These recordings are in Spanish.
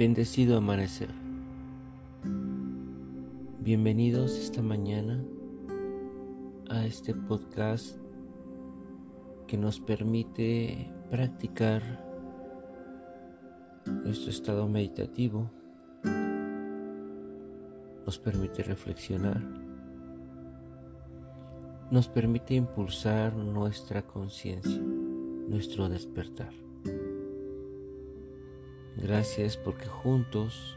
Bendecido amanecer. Bienvenidos esta mañana a este podcast que nos permite practicar nuestro estado meditativo, nos permite reflexionar, nos permite impulsar nuestra conciencia, nuestro despertar. Gracias porque juntos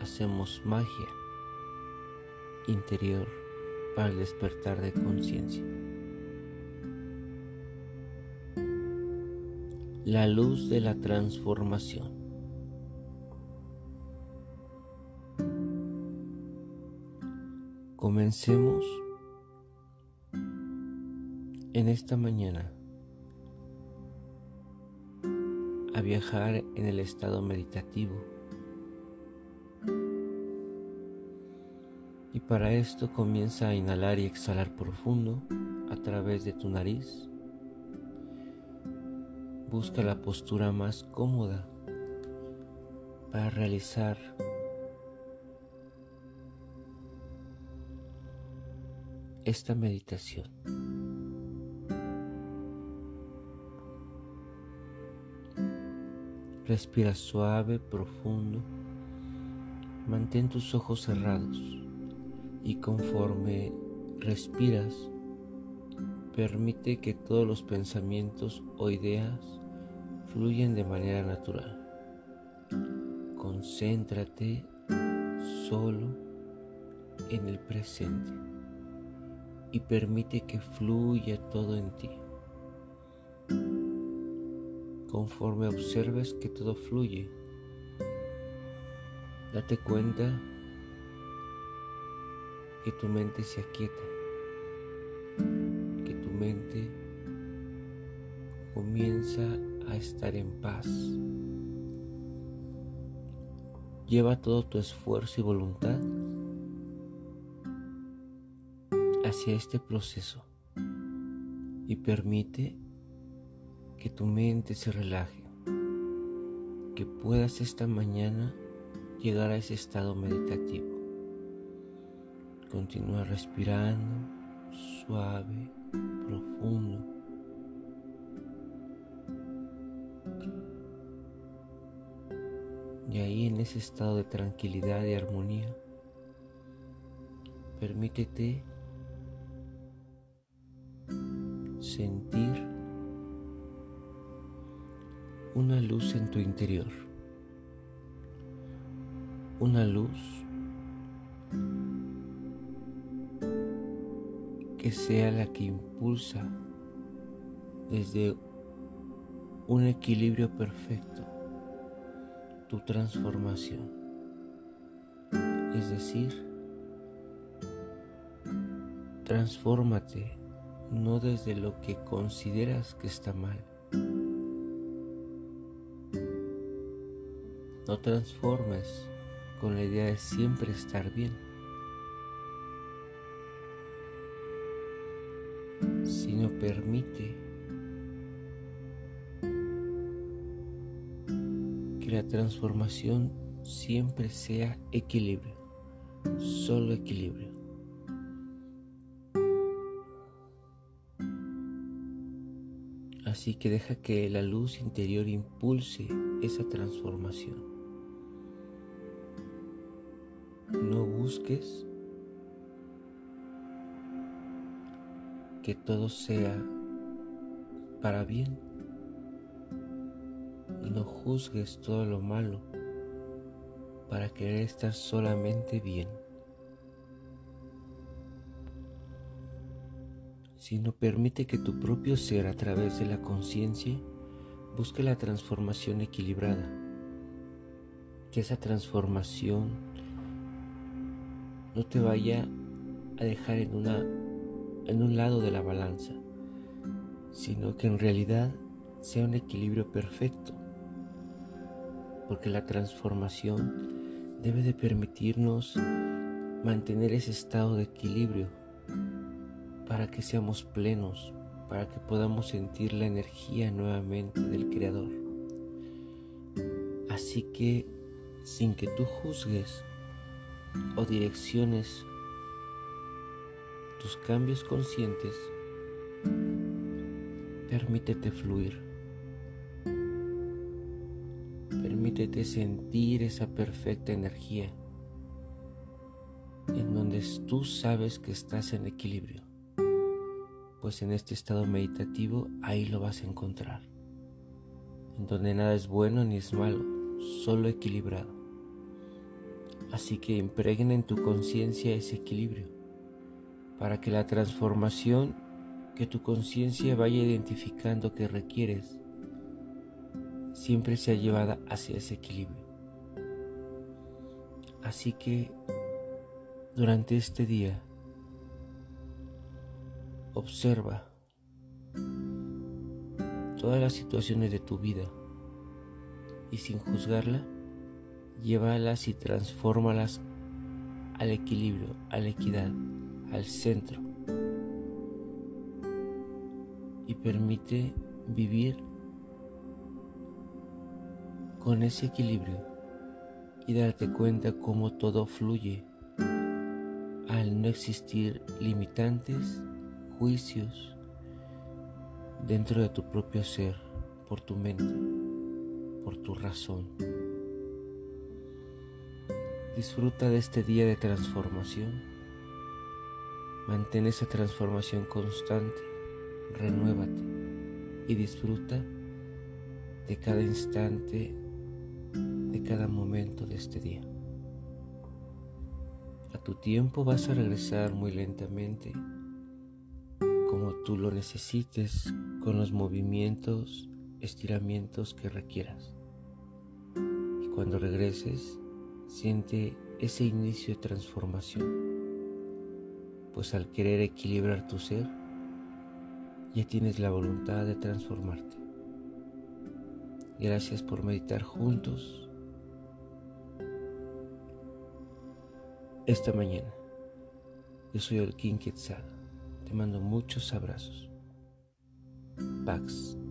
hacemos magia interior para el despertar de conciencia. La luz de la transformación. Comencemos en esta mañana a viajar en el estado meditativo. Y para esto comienza a inhalar y exhalar profundo a través de tu nariz. Busca la postura más cómoda para realizar esta meditación. Respira suave, profundo. Mantén tus ojos cerrados y conforme respiras, permite que todos los pensamientos o ideas fluyan de manera natural. Concéntrate solo en el presente y permite que fluya todo en ti conforme observes que todo fluye. Date cuenta que tu mente se aquieta, que tu mente comienza a estar en paz. Lleva todo tu esfuerzo y voluntad hacia este proceso y permite que tu mente se relaje, que puedas esta mañana llegar a ese estado meditativo. Continúa respirando suave, profundo. Y ahí en ese estado de tranquilidad y armonía, permítete sentir una luz en tu interior, una luz que sea la que impulsa desde un equilibrio perfecto tu transformación. Es decir, transfórmate no desde lo que consideras que está mal, No transformes con la idea de siempre estar bien, sino permite que la transformación siempre sea equilibrio, solo equilibrio. Así que deja que la luz interior impulse esa transformación. No busques que todo sea para bien. No juzgues todo lo malo para querer estar solamente bien. Sino permite que tu propio ser a través de la conciencia busque la transformación equilibrada. Que esa transformación no te vaya a dejar en, una, en un lado de la balanza, sino que en realidad sea un equilibrio perfecto, porque la transformación debe de permitirnos mantener ese estado de equilibrio para que seamos plenos, para que podamos sentir la energía nuevamente del Creador. Así que sin que tú juzgues o direcciones tus cambios conscientes, permítete fluir. Permítete sentir esa perfecta energía en donde tú sabes que estás en equilibrio, pues en este estado meditativo ahí lo vas a encontrar, en donde nada es bueno ni es malo, solo equilibrado. Así que impregna en tu conciencia ese equilibrio para que la transformación que tu conciencia vaya identificando que requieres siempre sea llevada hacia ese equilibrio. Así que durante este día observa todas las situaciones de tu vida y sin juzgarla, llévalas y transfórmalas al equilibrio, a la equidad, al centro. Y permite vivir con ese equilibrio y darte cuenta cómo todo fluye al no existir limitantes, juicios dentro de tu propio ser, por tu mente por tu razón. Disfruta de este día de transformación. Mantén esa transformación constante, renuévate y disfruta de cada instante, de cada momento de este día. A tu tiempo vas a regresar muy lentamente, como tú lo necesites, con los movimientos estiramientos que requieras. Y cuando regreses, siente ese inicio de transformación, pues al querer equilibrar tu ser, ya tienes la voluntad de transformarte. Gracias por meditar juntos esta mañana. Yo soy el King Quetzal. Te mando muchos abrazos. Pax.